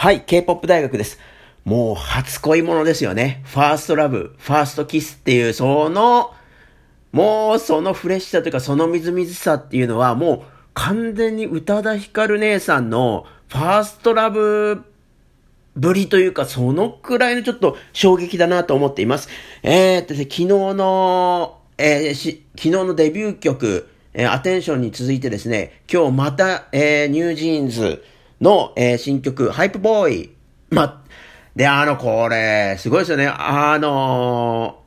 はい、K-POP 大学です。もう初恋ものですよね。 First Love、ファーストキスっていう、その、もうそのフレッシュさというか、そのみずみずさっていうのは、もう完全に宇多田ヒカル姉さんの First Loveぶりというか、そのくらいのちょっと衝撃だなと思っています。えー、っとですね、昨日の、えー、し、昨日のデビュー曲、えー、 Attention に続いてですね、今日また、えー、 NewJeans、の、えー、新曲、ハイプボーイ。ま、で、あの、これ、すごいですよね。あの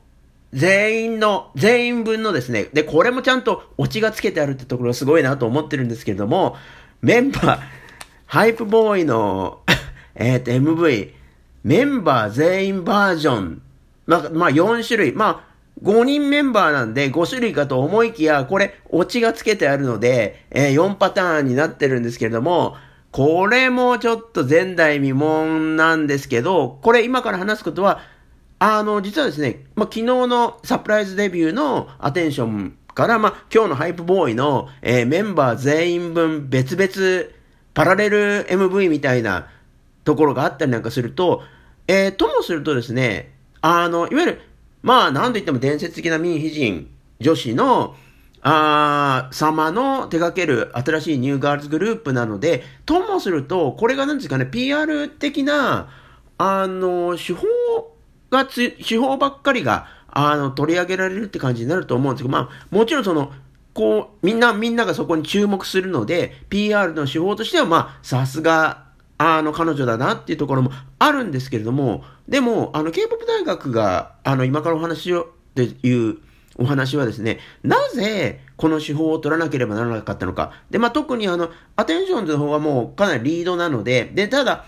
ー、全員の、全員分のですね、で、これもちゃんとオチがつけてあるってところすごいなと思ってるんですけれども、メンバー、ハイプボーイのえっと、MV、メンバー全員バージョン、ま、まあ、4種類、まあ、5人メンバーなんで5種類かと思いきや、これ、オチがつけてあるので、えー、4パターンになってるんですけれども、これもちょっと前代未聞なんですけど、これ今から話すことは、あの、実はですね、まあ、昨日のサプライズデビューのアテンションから、まあ、今日のハイプボーイの、えー、メンバー全員分別々パラレル MV みたいなところがあったりなんかすると、えー、ともするとですね、あの、いわゆる、まあ、なんといっても伝説的な民非人女子の、あ様の手掛ける新しいニューガールズグループなので、ともすると、これが何ですかね、PR 的な、あの、手法が、手法ばっかりが、あの、取り上げられるって感じになると思うんですけど、まあ、もちろんその、こう、みんな、みんながそこに注目するので、PR の手法としては、まあ、さすが、あの、彼女だなっていうところもあるんですけれども、でも、あの、K-POP 大学が、あの、今からお話を、でいう、お話はですね、なぜこの手法を取らなければならなかったのか。で、まあ、特にあの、アテンションズの方はもうかなりリードなので、で、ただ、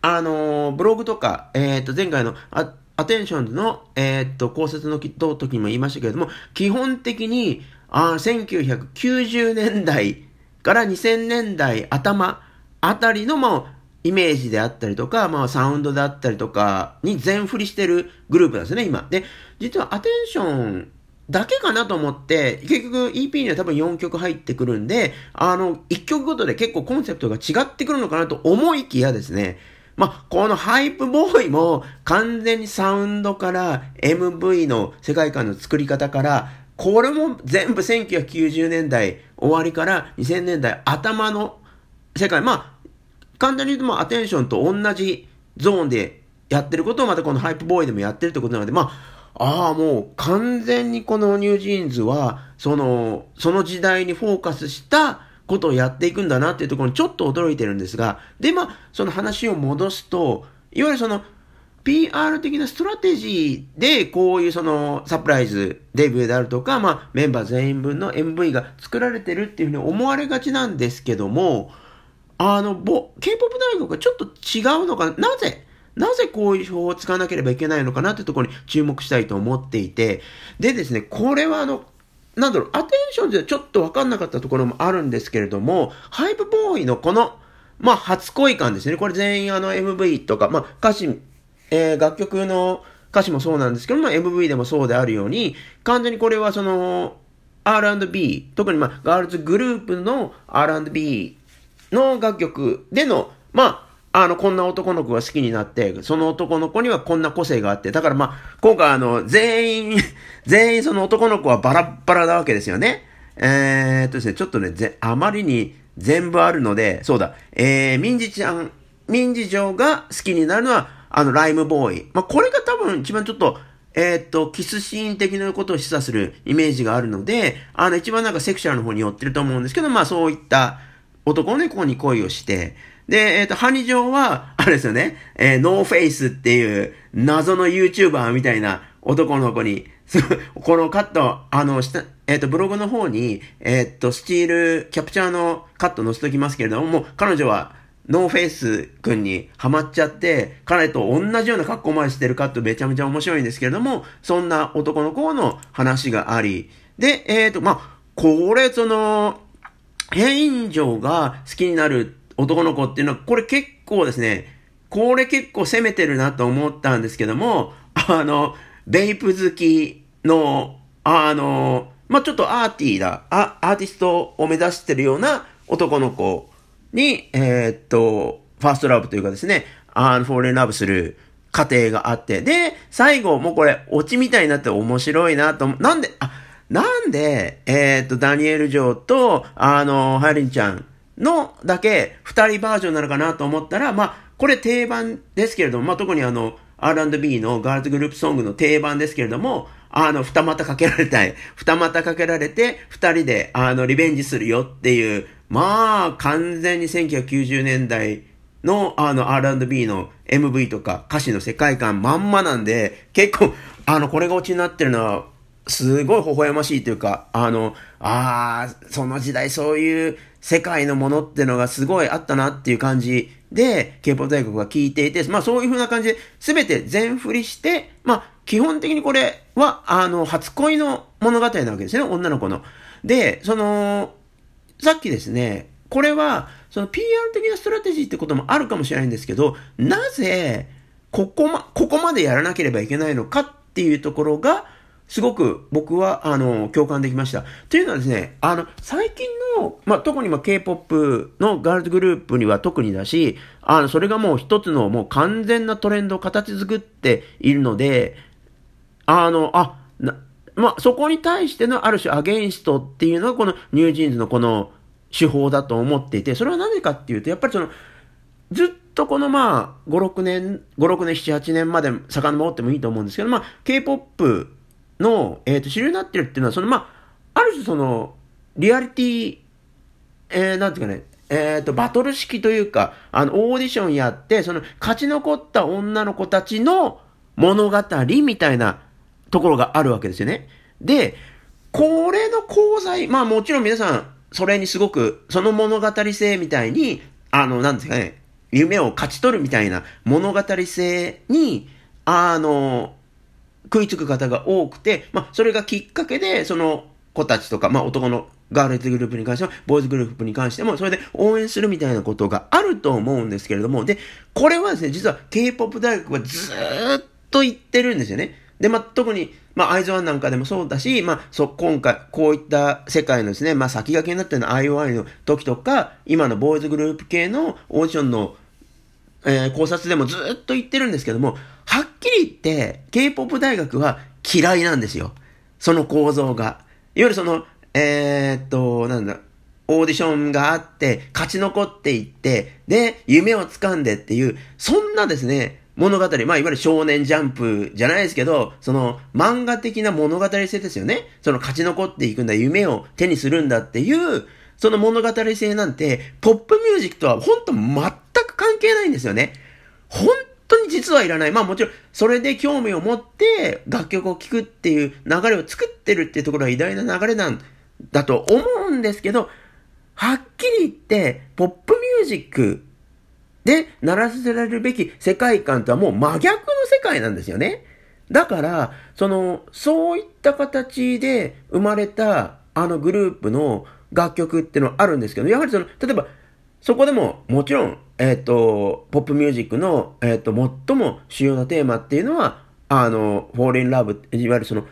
あのー、ブログとか、えっ、ー、と、前回のアアテンションズの、えっ、と、考察の時にも言いましたけれども、基本的に、あ1990年代から2000年代頭あたりの、まあ、イメージであったりとか、まあ、サウンドであったりとかに全振りしてるグループなんですね、今。で、実はアテンションだけかなと思って、結局 EP には多分4曲入ってくるんで、あの、1曲ごとで結構コンセプトが違ってくるのかなと思いきやですね、まあ、このハイプボーイも完全にサウンドから MV の世界観の作り方から、これも全部1990年代終わりから2000年代頭の世界、まあ、簡単に言うと、まあ、アテンションと同じゾーンでやってることをまたこの Hype Boy でもやってるってことなので、まあ、ああ、もう完全にこの NewJeans は、その、その時代にフォーカスしたことをやっていくんだなっていうところにちょっと驚いてるんですが、で、まあ、その話を戻すと、いわゆるその、PR 的なストラテジーで、こういうそのサプライズデビューであるとか、まあメンバー全員分の MV が作られてるっていうふうに思われがちなんですけども、あの、ぼ、K-POP 大学がちょっと違うのかな？ぜ？なぜこういう手法を使わなければいけないのかなってところに注目したいと思っていて、でですね、これはあの、なんだろう、アテンションではちょっとわかんなかったところもあるんですけれども、ハイプボーイのこの、まあ、初恋感ですね。これ全員あの MV とか、まあ、歌詞、えー、楽曲の歌詞もそうなんですけども、MV でもそうであるように、完全にこれはその、R&B、特にまあ、ガールズグループの R&B の楽曲での、まあ、あの、こんな男の子が好きになって、その男の子にはこんな個性があって、だからまあ、今回あの、全員 全員その男の子はバラッバラなわけですよね。えー、っとですね、ちょっとね、ぜ、あまりに全部あるので、そうだ、えー、民事ちゃん、民事長が好きになるのは、あの、ライムボーイ。まあ、これが多分一番ちょっと、えー、っと、キスシーン的なことを示唆するイメージがあるので、あの、一番なんかセクシャルの方に寄ってると思うんですけど、まあそういった、男の子に恋をして、で、えっ、ー、と、ハニジョーは、あれですよね、えー、 No Face っていう謎の YouTuber みたいな男の子に、このカット、あの、下、えっ、ー、と、ブログの方に、えっ、と、スチール、キャプチャーのカット載せときますけれども、もう彼女は、 No Face 君にハマっちゃって、彼と同じような格好までしてるカットめちゃめちゃ面白いんですけれども、そんな男の子の話があり、で、えっ、と、まあ、これ、その、変女が好きになる男の子っていうのは、これ結構ですね、これ結構攻めてるなと思ったんですけども、あの、ベイプ好きの、あの、まあ、ちょっとアーティーだ、アアーティストを目指してるような男の子に、えー、っと、ファーストラブというかですね、あの、フォーレンラブする過程があって、で、最後、もうこれ、オチみたいになって面白いなと、なんで、あ、なんで、えっ、と、ダニエル・ジョーと、あの、ハイリンちゃんのだけ、二人バージョンなのかなと思ったら、まあ、これ定番ですけれども、まあ、特にあの、R&B のガールズグループソングの定番ですけれども、あの、二股かけられたい。二股かけられて、二人で、あの、リベンジするよっていう、まあ、完全に1990年代の、あの、R&B の MV とか歌詞の世界観まんまなんで、結構、あの、これがオチになってるのは、すごい微笑ましいというか、あの、ああ、その時代そういう世界のものってのがすごいあったなっていう感じで、K-POP 大学が聞いていて、まあそういう風な感じで、すべて全振りして、まあ基本的にこれは、あの、初恋の物語なわけですね、女の子の。で、その、さっきですね、これは、その PR 的なストラテジーってこともあるかもしれないんですけど、なぜ、ここま、ここまでやらなければいけないのかっていうところが、すごく僕は、あの、共感できました。というのはですね、あの、最近の、まあ、特にま、K-POP のガールズグループには特にだし、あの、それがもう一つのもう完全なトレンドを形作っているので、あの、あ、な、まあ、そこに対してのある種アゲインストっていうのがこのニュージーンズのこの手法だと思っていて、それは何かっていうと、やっぱりその、ずっとこのまあ、5、6年、5、6年、7、8年まで遡ってもいいと思うんですけど、まあ、K-POP の、えっ、ー、と、主流になってるっていうのは、その、まあ、ある種その、リアリティ、えー、なんていうかね、えっ、ー、と、バトル式というか、あの、オーディションやって、その、勝ち残った女の子たちの物語みたいなところがあるわけですよね。で、これの功罪、まあもちろん皆さん、それにすごく、その物語性みたいに、あの、なんですかね、夢を勝ち取るみたいな物語性に、あの、食いつく方が多くて、まあ、それがきっかけで、その子たちとか、まあ、男のガールズグループに関しても、ボーイズグループに関しても、それで応援するみたいなことがあると思うんですけれども、で、これはですね、実は K-POP 大学はずっと言ってるんですよね。で、まあ、特に、まあ、アイズワンなんかでもそうだし、まあ、そ、今回、こういった世界のですね、まあ、先駆けになってるの IOI の時とか、今のボーイズグループ系のオーディションの、えー、考察でもずっと言ってるんですけども、はっきり言って、K-POP 大学は嫌いなんですよ。その構造が。いわゆるその、えー、っと、なんだ、オーディションがあって、勝ち残っていって、で、夢を掴んでっていう、そんなですね、物語、まあ、いわゆる少年ジャンプじゃないですけど、その漫画的な物語性ですよね。その勝ち残っていくんだ、夢を手にするんだっていう、その物語性なんて、ポップミュージックとは本当全く関係ないんですよね。本当に実はいらない。まあもちろん、それで興味を持って楽曲を聴くっていう流れを作ってるっていうところは偉大な流れなんだと思うんですけど、はっきり言って、ポップミュージックで鳴らせられるべき世界観とはもう真逆の世界なんですよね。だから、その、そういった形で生まれたあのグループの楽曲っていうのはあるんですけど、やはりその、例えば、そこでももちろんえっ、ー、と、ポップミュージックの、えっ、ー、と、最も主要なテーマっていうのは、あの、フォーリンラブ、いわゆるその、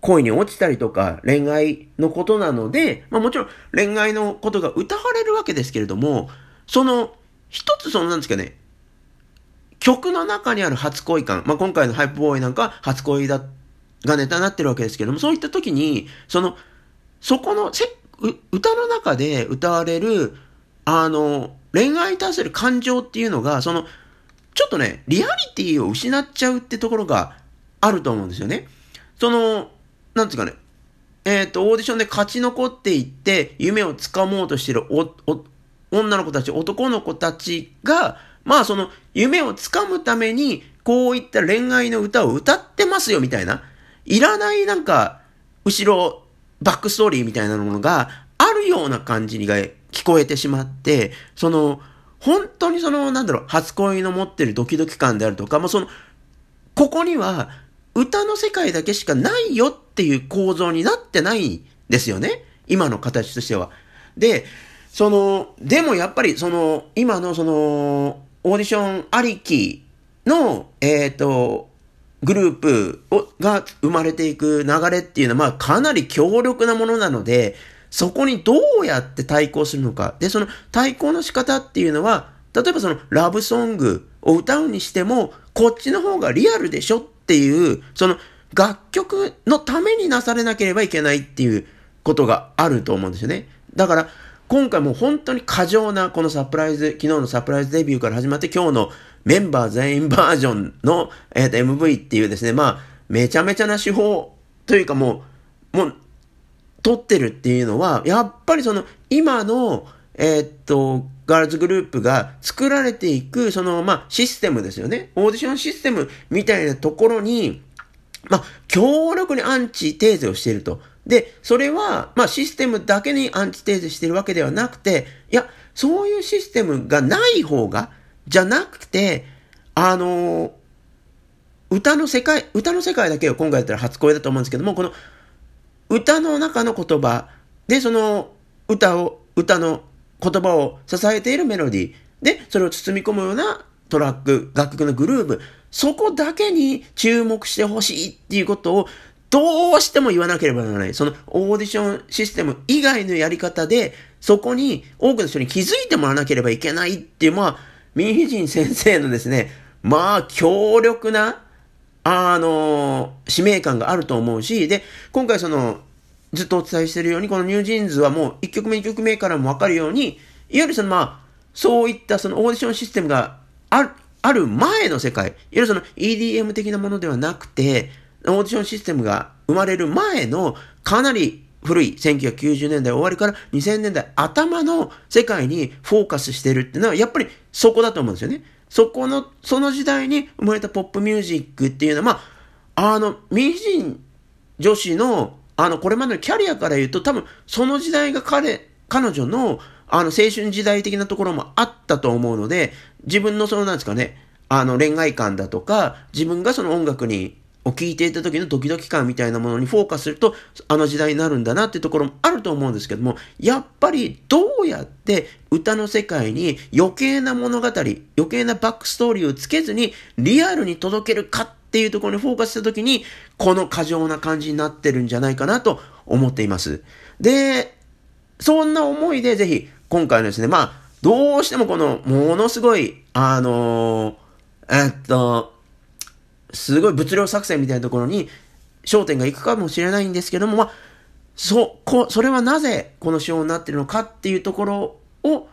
恋に落ちたりとか、恋愛のことなので、まあもちろん恋愛のことが歌われるわけですけれども、その、一つそのなんですかね、曲の中にある初恋感、まあ今回のハイプボーイなんか初恋だ、がネタになってるわけですけれども、そういった時に、その、そこのせ、歌の中で歌われる、あの、恋愛に対する感情っていうのが、その、ちょっとね、リアリティを失っちゃうってところがあると思うんですよね。その、なんつうかね、えっ、ー、と、オーディションで勝ち残っていって、夢をつかもうとしてるお、お、女の子たち、男の子たちが、まあその、夢をつかむために、こういった恋愛の歌を歌ってますよ、みたいな。いらないなんか、後ろ、バックストーリーみたいなものがあるような感じが聞こえてしまって、その、本当にその、なんだろう、初恋の持ってるドキドキ感であるとか、まあ、その、ここには、歌の世界だけしかないよっていう構造になってないんですよね。今の形としては。で、その、でもやっぱりその、今のその、オーディションありきの、えっ、ー、と、グループをが生まれていく流れっていうのは、まあかなり強力なものなので、そこにどうやって対抗するのか。で、その対抗の仕方っていうのは、例えばそのラブソングを歌うにしても、こっちの方がリアルでしょっていう、その楽曲のためになされなければいけないっていうことがあると思うんですよね。だから、今回も本当に過剰なこのサプライズ、昨日のサプライズデビューから始まって今日のメンバー全員バージョンの、えー、と MV っていうですね、まあ、めちゃめちゃな手法というかもう、もう、撮ってるっていうのは、やっぱりその、今の、え、っと、ガールズグループが作られていく、その、まあ、システムですよね。オーディションシステムみたいなところに、まあ、強力にアンチテーゼをしていると。で、それは、まあ、システムだけにアンチテーゼしてるわけではなくて、いや、そういうシステムがない方が、じゃなくて、あのー、歌の世界、歌の世界だけを今回やったら初恋だと思うんですけども、この歌の中の言葉。で、その歌を、歌の言葉を支えているメロディー。で、それを包み込むようなトラック、楽曲のグルーブ、そこだけに注目してほしいっていうことをどうしても言わなければならない。そのオーディションシステム以外のやり方で、そこに多くの人に気づいてもらわなければいけないっていう、まあ、ミンヒジン先生のですね、まあ、強力な、あの、使命感があると思うし、で、今回その、ずっとお伝えしているように、この NewJeans はもう1曲目、2曲目からもわかるように、いわゆるそのまあ、そういったそのオーディションシステムがある、ある前の世界、いわゆるその EDM 的なものではなくて、オーディションシステムが生まれる前のかなり古い1990年代終わりから2000年代頭の世界にフォーカスしてるってのはやっぱりそこだと思うんですよね。そこの、その時代に生まれたポップミュージックっていうのは、まあ、あの、民主人女子の、あの、これまでのキャリアから言うと、多分、その時代が彼、彼女の、あの、青春時代的なところもあったと思うので、自分のその、なんですかね、あの、恋愛観だとか、自分がその音楽にを聞いていた時のドキドキ感みたいなものにフォーカスすると、あの時代になるんだなっていうところもあると思うんですけども、やっぱりどうやって歌の世界に余計な物語、余計なバックストーリーをつけずにリアルに届けるかっていうところにフォーカスした時に、この過剰な感じになってるんじゃないかなと思っています。で、そんな思いでぜひ、今回のですね、まあ、どうしてもこの、ものすごい、あのー、えっと、すごい物量作戦みたいなところに焦点がいくかもしれないんですけども、まあ、そ、こ、それはなぜこの仕様になっているのかっていうところを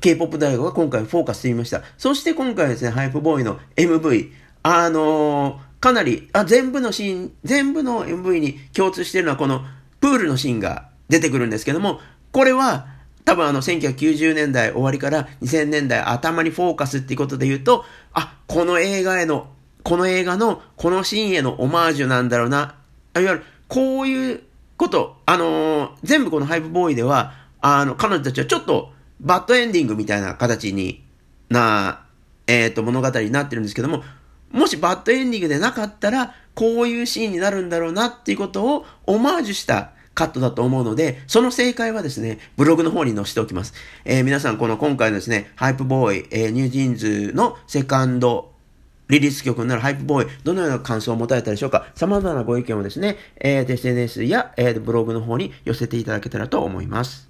K-POP 大学が今回フォーカスしてみました。そして今回ですね、ハイプボーイの MV、あのー、かなり、あ、全部のシーン、全部の MV に共通しているのはこのプールのシーンが出てくるんですけども、これは多分あの1990年代終わりから2000年代頭にフォーカスっていうことで言うと、あ、この映画へのこの映画のこのシーンへのオマージュなんだろうな。いわゆる、こういうこと、あのー、全部このハイプボーイでは、あの、彼女たちはちょっとバッドエンディングみたいな形にな、えっ、ー、と、物語になってるんですけども、もしバッドエンディングでなかったら、こういうシーンになるんだろうなっていうことをオマージュしたカットだと思うので、その正解はですね、ブログの方に載せておきます。えー、皆さん、この今回のですね、 Hype Boy、えー、 NewJeans のセカンドリリース曲になる Hype Boy、どのような感想を持たれたでしょうか？様々なご意見をですね、えー、SNS や、えー、ブログの方に寄せていただけたらと思います。